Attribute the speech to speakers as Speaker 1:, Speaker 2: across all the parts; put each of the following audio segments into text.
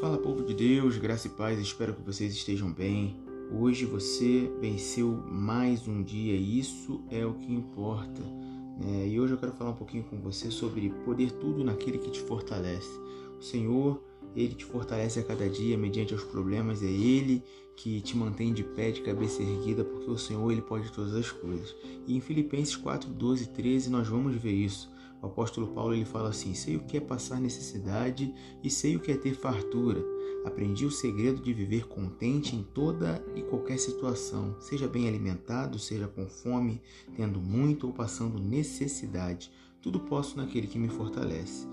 Speaker 1: Fala, povo de Deus, graça e paz, espero que vocês estejam bem. Hoje você venceu mais um dia e isso é o que importa. É, e hoje eu quero falar um pouquinho com você sobre poder tudo naquele que te fortalece. O Senhor, Ele te fortalece a cada dia mediante os problemas, é Ele que te mantém de pé, de cabeça erguida, porque o Senhor, Ele pode todas as coisas. E em Filipenses 4, 12 e 13 nós vamos ver isso. O apóstolo Paulo ele fala assim: Sei o que é passar necessidade e sei o que é ter fartura. Aprendi o segredo de viver contente em toda e qualquer situação, seja bem alimentado, seja com fome, tendo muito ou passando necessidade. Tudo posso naquele que me fortalece.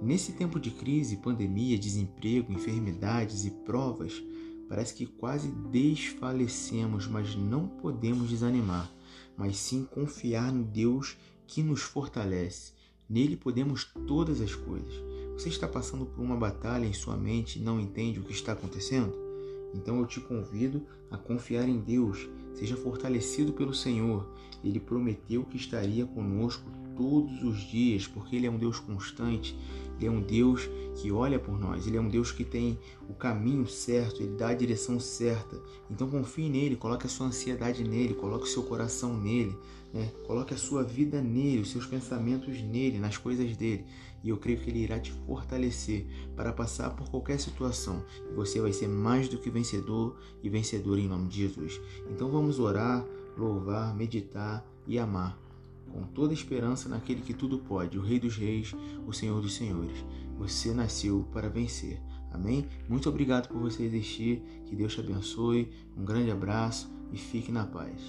Speaker 1: Nesse tempo de crise, pandemia, desemprego, enfermidades e provas, parece que quase desfalecemos, mas não podemos desanimar, mas sim confiar no Deus que nos fortalece. Nele podemos todas as coisas. Você está passando por uma batalha em sua mente e não entende o que está acontecendo? Então eu te convido a confiar em Deus. Seja fortalecido pelo Senhor. Ele prometeu que estaria conosco todos os dias, porque Ele é um Deus constante, Ele é um Deus que olha por nós, Ele é um Deus que tem o caminho certo, Ele dá a direção certa. Então confie nele, coloque a sua ansiedade nele, coloque o seu coração nele, né? coloque a sua vida nele, os seus pensamentos nele, nas coisas dele. E eu creio que Ele irá te fortalecer para passar por qualquer situação. E você vai ser mais do que vencedor e vencedor em nome de Jesus. Então vamos orar, louvar, meditar e amar com toda esperança naquele que tudo pode, o Rei dos Reis, o Senhor dos Senhores. Você nasceu para vencer. Amém? Muito obrigado por você existir. Que Deus te abençoe. Um grande abraço e fique na paz.